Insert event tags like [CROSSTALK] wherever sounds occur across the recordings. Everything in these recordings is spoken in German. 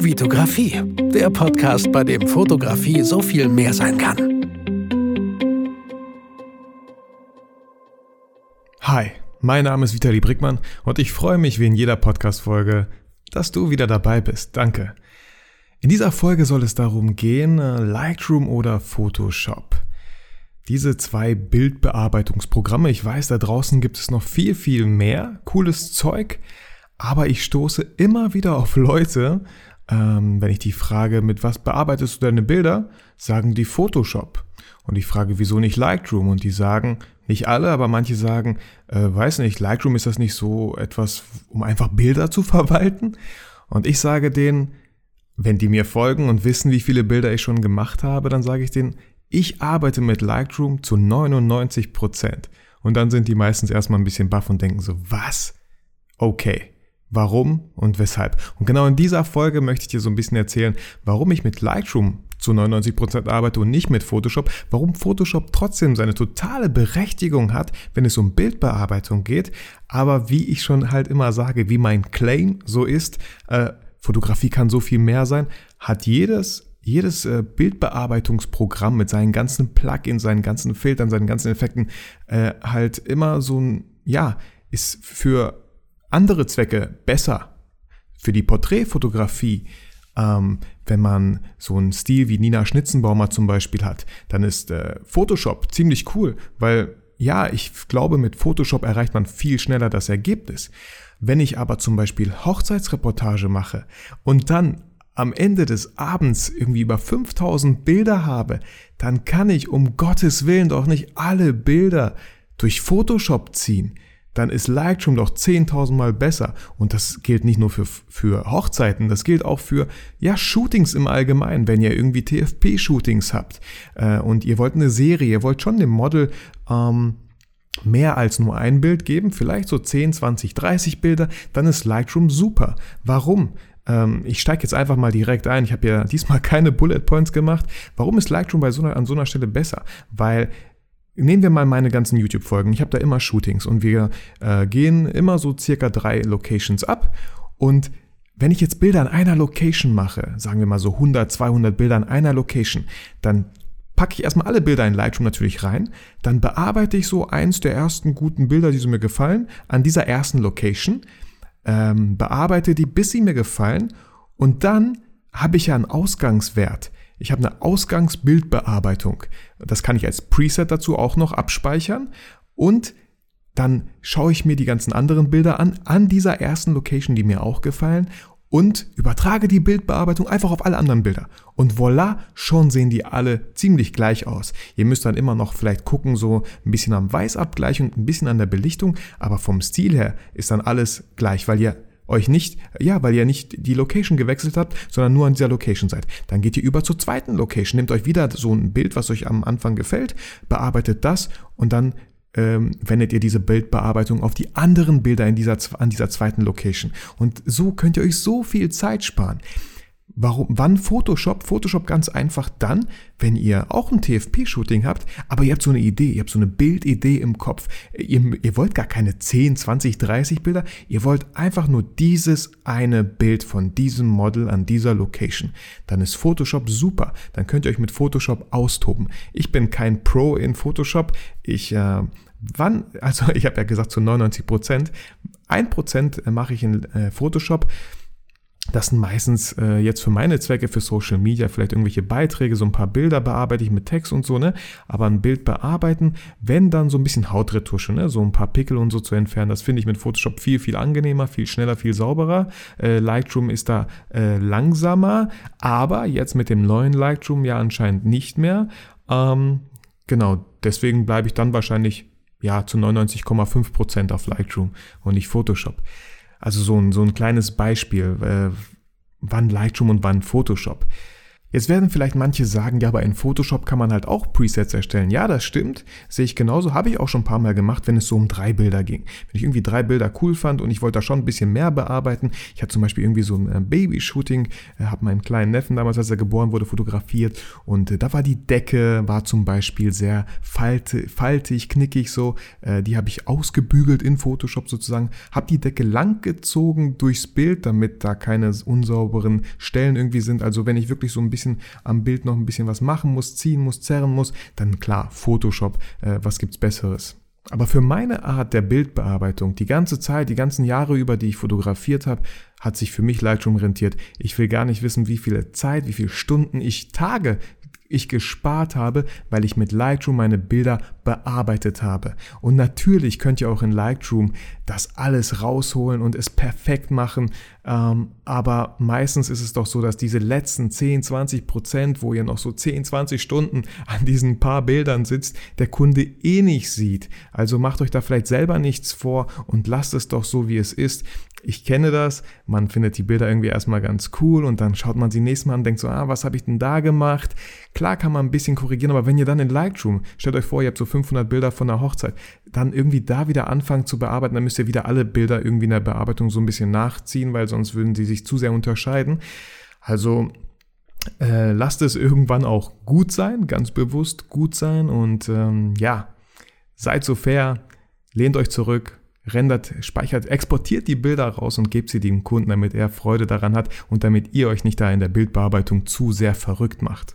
Vitografie, der Podcast, bei dem Fotografie so viel mehr sein kann. Hi, mein Name ist Vitali Brickmann und ich freue mich wie in jeder Podcast-Folge, dass du wieder dabei bist. Danke. In dieser Folge soll es darum gehen, äh, Lightroom oder Photoshop. Diese zwei Bildbearbeitungsprogramme, ich weiß, da draußen gibt es noch viel, viel mehr cooles Zeug, aber ich stoße immer wieder auf Leute, ähm, wenn ich die frage, mit was bearbeitest du deine Bilder, sagen die Photoshop. Und ich frage, wieso nicht Lightroom? Und die sagen, nicht alle, aber manche sagen, äh, weiß nicht, Lightroom ist das nicht so etwas, um einfach Bilder zu verwalten? Und ich sage denen, wenn die mir folgen und wissen, wie viele Bilder ich schon gemacht habe, dann sage ich denen, ich arbeite mit Lightroom zu 99 Prozent. Und dann sind die meistens erstmal ein bisschen baff und denken so, was? Okay. Warum und weshalb? Und genau in dieser Folge möchte ich dir so ein bisschen erzählen, warum ich mit Lightroom zu 99 Prozent arbeite und nicht mit Photoshop, warum Photoshop trotzdem seine totale Berechtigung hat, wenn es um Bildbearbeitung geht, aber wie ich schon halt immer sage, wie mein Claim so ist, äh, Fotografie kann so viel mehr sein, hat jedes jedes äh, Bildbearbeitungsprogramm mit seinen ganzen Plugins, seinen ganzen Filtern, seinen ganzen Effekten äh, halt immer so ein, ja, ist für andere Zwecke besser. Für die Porträtfotografie, ähm, wenn man so einen Stil wie Nina Schnitzenbaumer zum Beispiel hat, dann ist äh, Photoshop ziemlich cool, weil ja, ich glaube, mit Photoshop erreicht man viel schneller das Ergebnis. Wenn ich aber zum Beispiel Hochzeitsreportage mache und dann am Ende des Abends irgendwie über 5000 Bilder habe, dann kann ich um Gottes Willen doch nicht alle Bilder durch Photoshop ziehen. Dann ist Lightroom doch 10.000 Mal besser. Und das gilt nicht nur für, für Hochzeiten, das gilt auch für, ja, Shootings im Allgemeinen. Wenn ihr irgendwie TFP-Shootings habt äh, und ihr wollt eine Serie, ihr wollt schon dem Model, ähm, mehr als nur ein Bild geben, vielleicht so 10, 20, 30 Bilder, dann ist Lightroom super. Warum? Ähm, ich steige jetzt einfach mal direkt ein. Ich habe ja [LAUGHS] diesmal keine Bullet Points gemacht. Warum ist Lightroom bei so einer, an so einer Stelle besser? Weil Nehmen wir mal meine ganzen YouTube-Folgen. Ich habe da immer Shootings und wir äh, gehen immer so circa drei Locations ab. Und wenn ich jetzt Bilder an einer Location mache, sagen wir mal so 100, 200 Bilder an einer Location, dann packe ich erstmal alle Bilder in Lightroom natürlich rein, dann bearbeite ich so eins der ersten guten Bilder, die so mir gefallen, an dieser ersten Location, ähm, bearbeite die, bis sie mir gefallen und dann habe ich ja einen Ausgangswert. Ich habe eine Ausgangsbildbearbeitung. Das kann ich als Preset dazu auch noch abspeichern und dann schaue ich mir die ganzen anderen Bilder an, an dieser ersten Location, die mir auch gefallen und übertrage die Bildbearbeitung einfach auf alle anderen Bilder. Und voilà, schon sehen die alle ziemlich gleich aus. Ihr müsst dann immer noch vielleicht gucken, so ein bisschen am Weißabgleich und ein bisschen an der Belichtung, aber vom Stil her ist dann alles gleich, weil ihr euch nicht, ja, weil ihr nicht die Location gewechselt habt, sondern nur an dieser Location seid. Dann geht ihr über zur zweiten Location, nehmt euch wieder so ein Bild, was euch am Anfang gefällt, bearbeitet das und dann ähm, wendet ihr diese Bildbearbeitung auf die anderen Bilder in dieser, an dieser zweiten Location. Und so könnt ihr euch so viel Zeit sparen. Warum, wann Photoshop? Photoshop ganz einfach dann, wenn ihr auch ein TFP-Shooting habt, aber ihr habt so eine Idee, ihr habt so eine Bildidee im Kopf. Ihr, ihr wollt gar keine 10, 20, 30 Bilder, ihr wollt einfach nur dieses eine Bild von diesem Model an dieser Location. Dann ist Photoshop super. Dann könnt ihr euch mit Photoshop austoben. Ich bin kein Pro in Photoshop. Ich, äh, wann, also [LAUGHS] ich habe ja gesagt zu 99 Prozent. Ein Prozent mache ich in äh, Photoshop. Das sind meistens äh, jetzt für meine Zwecke, für Social Media, vielleicht irgendwelche Beiträge, so ein paar Bilder bearbeite ich mit Text und so, ne? Aber ein Bild bearbeiten, wenn dann so ein bisschen Hautretusche, ne? So ein paar Pickel und so zu entfernen, das finde ich mit Photoshop viel, viel angenehmer, viel schneller, viel sauberer. Äh, Lightroom ist da äh, langsamer, aber jetzt mit dem neuen Lightroom ja anscheinend nicht mehr. Ähm, genau, deswegen bleibe ich dann wahrscheinlich ja zu 99,5% auf Lightroom und nicht Photoshop. Also so ein, so ein kleines Beispiel, äh, wann Lightroom und wann Photoshop. Jetzt werden vielleicht manche sagen, ja, aber in Photoshop kann man halt auch Presets erstellen. Ja, das stimmt, sehe ich genauso, habe ich auch schon ein paar Mal gemacht, wenn es so um drei Bilder ging. Wenn ich irgendwie drei Bilder cool fand und ich wollte da schon ein bisschen mehr bearbeiten. Ich hatte zum Beispiel irgendwie so ein äh, Baby-Shooting, äh, habe meinen kleinen Neffen damals, als er geboren wurde, fotografiert und äh, da war die Decke, war zum Beispiel sehr faltig, knickig so. Die habe ich ausgebügelt in Photoshop sozusagen, habe die Decke lang gezogen durchs Bild, damit da keine unsauberen Stellen irgendwie sind. Also wenn ich wirklich so ein bisschen bisschen am Bild noch ein bisschen was machen muss, ziehen muss, zerren muss, dann klar, Photoshop, äh, was gibt's Besseres? Aber für meine Art der Bildbearbeitung, die ganze Zeit, die ganzen Jahre über, die ich fotografiert habe, hat sich für mich Lightroom rentiert. Ich will gar nicht wissen, wie viele Zeit, wie viele Stunden ich Tage ich gespart habe, weil ich mit Lightroom meine Bilder bearbeitet habe. Und natürlich könnt ihr auch in Lightroom das alles rausholen und es perfekt machen. Ähm, aber meistens ist es doch so, dass diese letzten 10, 20 Prozent, wo ihr noch so 10, 20 Stunden an diesen paar Bildern sitzt, der Kunde eh nicht sieht. Also macht euch da vielleicht selber nichts vor und lasst es doch so, wie es ist. Ich kenne das, man findet die Bilder irgendwie erstmal ganz cool und dann schaut man sie nächstes Mal an und denkt so, ah, was habe ich denn da gemacht? Klar kann man ein bisschen korrigieren, aber wenn ihr dann in Lightroom, stellt euch vor, ihr habt so 500 Bilder von der Hochzeit, dann irgendwie da wieder anfangen zu bearbeiten, dann müsst ihr wieder alle Bilder irgendwie in der Bearbeitung so ein bisschen nachziehen, weil sonst würden sie sich zu sehr unterscheiden. Also äh, lasst es irgendwann auch gut sein, ganz bewusst gut sein und ähm, ja, seid so fair, lehnt euch zurück, rendert, speichert, exportiert die Bilder raus und gebt sie dem Kunden, damit er Freude daran hat und damit ihr euch nicht da in der Bildbearbeitung zu sehr verrückt macht.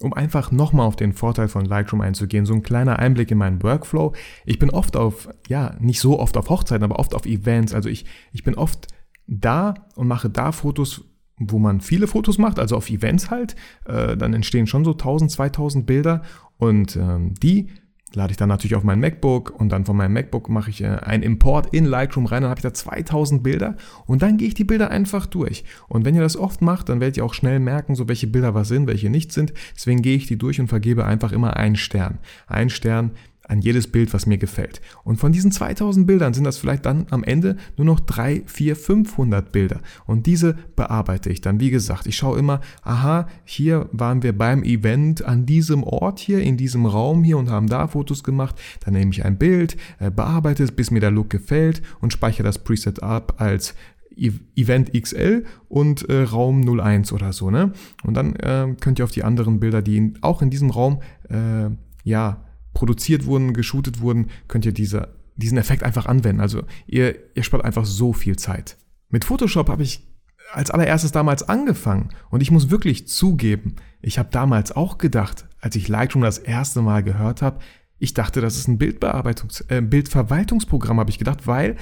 Um einfach nochmal auf den Vorteil von Lightroom einzugehen, so ein kleiner Einblick in meinen Workflow. Ich bin oft auf, ja, nicht so oft auf Hochzeiten, aber oft auf Events. Also ich, ich bin oft da und mache da Fotos, wo man viele Fotos macht, also auf Events halt. Äh, dann entstehen schon so 1000, 2000 Bilder und ähm, die lade ich dann natürlich auf mein MacBook und dann von meinem MacBook mache ich äh, einen Import in Lightroom rein, dann habe ich da 2000 Bilder und dann gehe ich die Bilder einfach durch. Und wenn ihr das oft macht, dann werdet ihr auch schnell merken, so welche Bilder was sind, welche nicht sind. Deswegen gehe ich die durch und vergebe einfach immer einen Stern. Ein Stern an jedes Bild, was mir gefällt. Und von diesen 2000 Bildern sind das vielleicht dann am Ende nur noch 3, 4, 500 Bilder. Und diese bearbeite ich dann. Wie gesagt, ich schaue immer, aha, hier waren wir beim Event an diesem Ort hier, in diesem Raum hier und haben da Fotos gemacht. Dann nehme ich ein Bild, äh, bearbeite es, bis mir der Look gefällt und speichere das Preset ab als e-, Event XL und äh, Raum 01 oder so, ne? Und dann äh, könnt ihr auf die anderen Bilder, die in, auch in diesem Raum, äh, ja, produziert wurden, geshootet wurden, könnt ihr diese, diesen Effekt einfach anwenden. Also ihr, ihr spart einfach so viel Zeit. Mit Photoshop habe ich als allererstes damals angefangen und ich muss wirklich zugeben, ich habe damals auch gedacht, als ich Lightroom das erste Mal gehört habe, ich dachte, das ist ein Bildbearbeitungs äh, Bildverwaltungsprogramm, habe ich gedacht, weil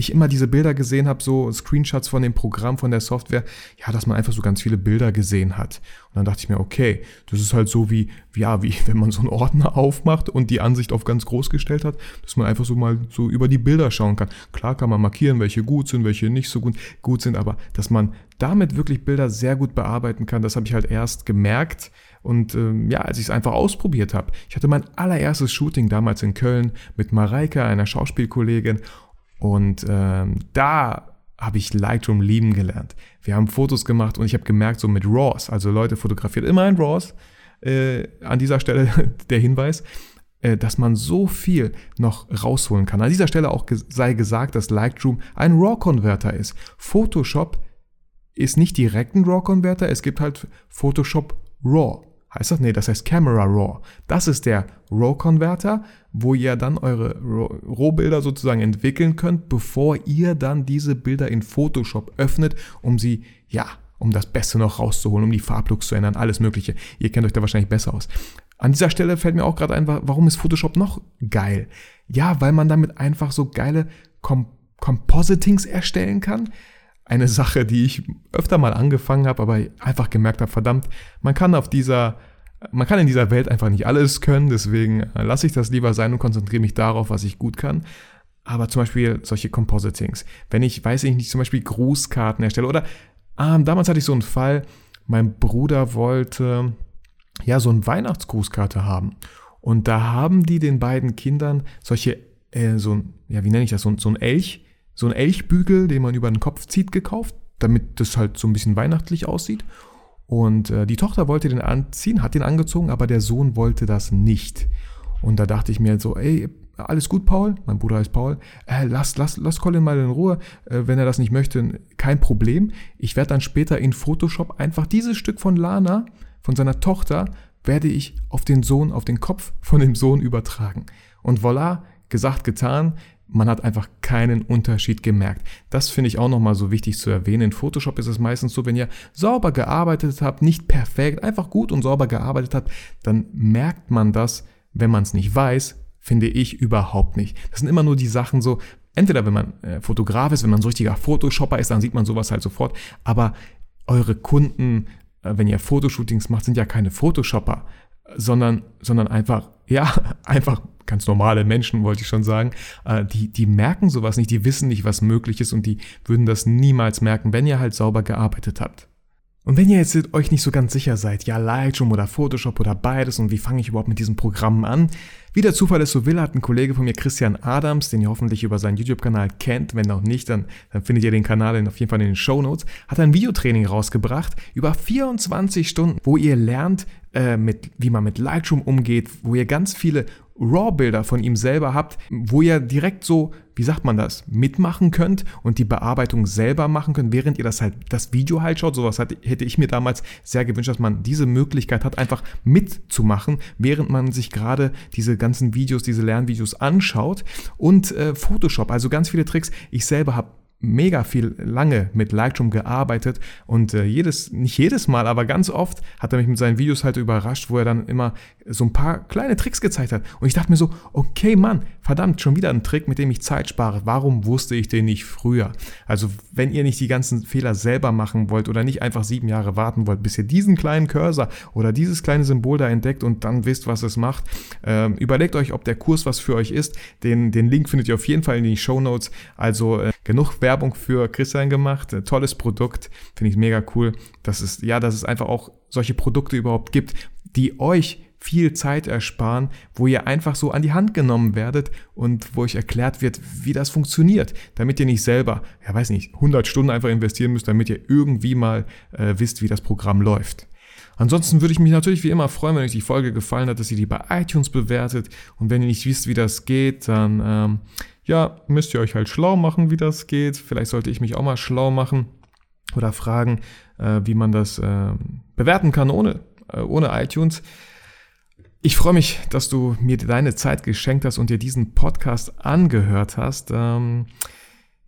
ich immer diese Bilder gesehen habe, so Screenshots von dem Programm, von der Software, ja, dass man einfach so ganz viele Bilder gesehen hat. Und dann dachte ich mir, okay, das ist halt so wie, ja, wie [LAUGHS] wenn man so einen Ordner aufmacht und die Ansicht auf ganz groß gestellt hat, dass man einfach so mal so über die Bilder schauen kann. Klar kann man markieren, welche gut sind, welche nicht so gut, gut sind, aber dass man damit wirklich Bilder sehr gut bearbeiten kann, das habe ich halt erst gemerkt, und ähm, ja, als ich es einfach ausprobiert habe. Ich hatte mein allererstes Shooting damals in Köln mit Mareike, einer Schauspielkollegin. Und ähm, da habe ich Lightroom lieben gelernt. Wir haben Fotos gemacht und ich habe gemerkt, so mit RAWs, also Leute fotografiert immer in RAWs, äh, an dieser Stelle [LAUGHS] der Hinweis, äh, dass man so viel noch rausholen kann. An dieser Stelle auch sei gesagt, dass Lightroom ein RAW-Konverter ist. Photoshop ist nicht direkt ein RAW-Konverter, es gibt halt Photoshop RAW. Heißt das? Nee, das heißt Camera Raw. Das ist der RAW-Konverter, wo ihr dann eure Rohbilder sozusagen entwickeln könnt, bevor ihr dann diese Bilder in Photoshop öffnet, um sie, ja, um das Beste noch rauszuholen, um die Farblooks zu ändern, alles Mögliche. Ihr kennt euch da wahrscheinlich besser aus. An dieser Stelle fällt mir auch gerade ein, warum ist Photoshop noch geil? Ja, weil man damit einfach so geile Com Compositings erstellen kann eine Sache, die ich öfter mal angefangen habe, aber einfach gemerkt habe, verdammt, man kann auf dieser, man kann in dieser Welt einfach nicht alles können, deswegen äh, lasse ich das lieber sein und konzentriere mich darauf, was ich gut kann. Aber zum Beispiel solche Compositings. Wenn ich, weiß ich nicht, zum Beispiel Grußkarten erstelle oder ähm, damals hatte ich so einen Fall, mein Bruder wollte ja so eine Weihnachtsgrußkarte haben. Und da haben die den beiden Kindern solche, äh, so ja, wie nenne ich das, so, so ein Elch, so ein Elchbügel, den man über den Kopf zieht, gekauft, damit das halt so ein bisschen weihnachtlich aussieht. Und äh, die Tochter wollte den anziehen, hat den angezogen, aber der Sohn wollte das nicht. Und da dachte ich mir so, ey, alles gut, Paul, mein Bruder heißt Paul, äh, lass, lass, lass Colin mal in Ruhe, äh, wenn er das nicht möchte, kein Problem. Ich werde dann später in Photoshop einfach dieses Stück von Lana, von seiner Tochter, werde ich auf den Sohn, auf den Kopf von dem Sohn übertragen. Und voilà, gesagt, getan. Man hat einfach keinen Unterschied gemerkt. Das finde ich auch nochmal so wichtig zu erwähnen. In Photoshop ist es meistens so, wenn ihr sauber gearbeitet habt, nicht perfekt, einfach gut und sauber gearbeitet habt, dann merkt man das, wenn man es nicht weiß, finde ich überhaupt nicht. Das sind immer nur die Sachen so, entweder wenn man äh, Fotograf ist, wenn man so richtiger Photoshopper ist, dann sieht man sowas halt sofort, aber eure Kunden, äh, wenn ihr Fotoshootings macht, sind ja keine Photoshopper, sondern, sondern einfach, [LAUGHS] ja, einfach ganz normale Menschen, wollte ich schon sagen, äh, die, die merken sowas nicht, die wissen nicht, was möglich ist und die würden das niemals merken, wenn ihr halt sauber gearbeitet habt. Und wenn ihr jetzt euch nicht so ganz sicher seid, ja, Lightroom oder Photoshop oder beides und wie fange ich überhaupt mit diesen Programmen an? Wie der Zufall es so will, hat ein Kollege von mir, Christian Adams, den ihr hoffentlich über seinen YouTube-Kanal kennt, wenn noch nicht, dann, dann findet ihr den Kanal auf jeden Fall in den Show Notes, hat ein Videotraining rausgebracht über 24 Stunden, wo ihr lernt, äh, mit, wie man mit Lightroom umgeht, wo ihr ganz viele RAW-Bilder von ihm selber habt, wo ihr direkt so, wie sagt man das, mitmachen könnt und die Bearbeitung selber machen könnt, während ihr das halt, das Video halt schaut. Sowas hätte ich mir damals sehr gewünscht, dass man diese Möglichkeit hat, einfach mitzumachen, während man sich gerade diese ganzen Videos, diese Lernvideos anschaut. Und äh, Photoshop, also ganz viele Tricks. Ich selber habe mega viel lange mit Lightroom gearbeitet und äh, jedes, nicht jedes Mal, aber ganz oft hat er mich mit seinen Videos halt überrascht, wo er dann immer so ein paar kleine Tricks gezeigt hat. Und ich dachte mir so, okay Mann, verdammt, schon wieder ein Trick, mit dem ich Zeit spare. Warum wusste ich den nicht früher? Also wenn ihr nicht die ganzen Fehler selber machen wollt oder nicht einfach sieben Jahre warten wollt, bis ihr diesen kleinen Cursor oder dieses kleine Symbol da entdeckt und dann wisst, was es macht, äh, überlegt euch, ob der Kurs was für euch ist. Den, den Link findet ihr auf jeden Fall in den Show Notes. Also äh, genug Werbung für Christian gemacht. Äh, tolles Produkt. Finde ich mega cool. dass es, ja, dass es einfach auch solche Produkte überhaupt gibt, die euch viel Zeit ersparen, wo ihr einfach so an die Hand genommen werdet und wo euch erklärt wird, wie das funktioniert, damit ihr nicht selber, ja weiß nicht, 100 Stunden einfach investieren müsst, damit ihr irgendwie mal äh, wisst, wie das Programm läuft. Ansonsten würde ich mich natürlich wie immer freuen, wenn euch die Folge gefallen hat, dass ihr die bei iTunes bewertet und wenn ihr nicht wisst, wie das geht, dann ähm, ja, müsst ihr euch halt schlau machen, wie das geht. Vielleicht sollte ich mich auch mal schlau machen oder fragen, äh, wie man das äh, bewerten kann ohne, äh, ohne iTunes. Ich freue mich, dass du mir deine Zeit geschenkt hast und dir diesen Podcast angehört hast. Ähm,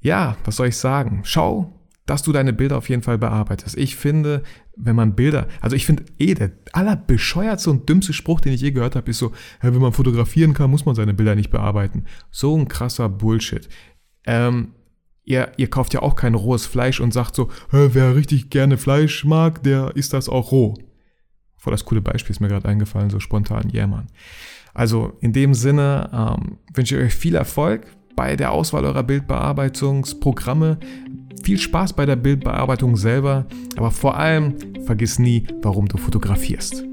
ja, was soll ich sagen? Schau, dass du deine Bilder auf jeden Fall bearbeitest. Ich finde, wenn man Bilder, also ich finde eh der allerbescheuertste und dümmste Spruch, den ich je gehört habe, ist so, wenn man fotografieren kann, muss man seine Bilder nicht bearbeiten. So ein krasser Bullshit. Ähm, ihr, ihr kauft ja auch kein rohes Fleisch und sagt so, wer richtig gerne Fleisch mag, der isst das auch roh. Voll das coole Beispiel ist mir gerade eingefallen, so spontan, yeah, man. Also in dem Sinne ähm, wünsche ich euch viel Erfolg bei der Auswahl eurer Bildbearbeitungsprogramme. Viel Spaß bei der Bildbearbeitung selber, aber vor allem vergiss nie, warum du fotografierst.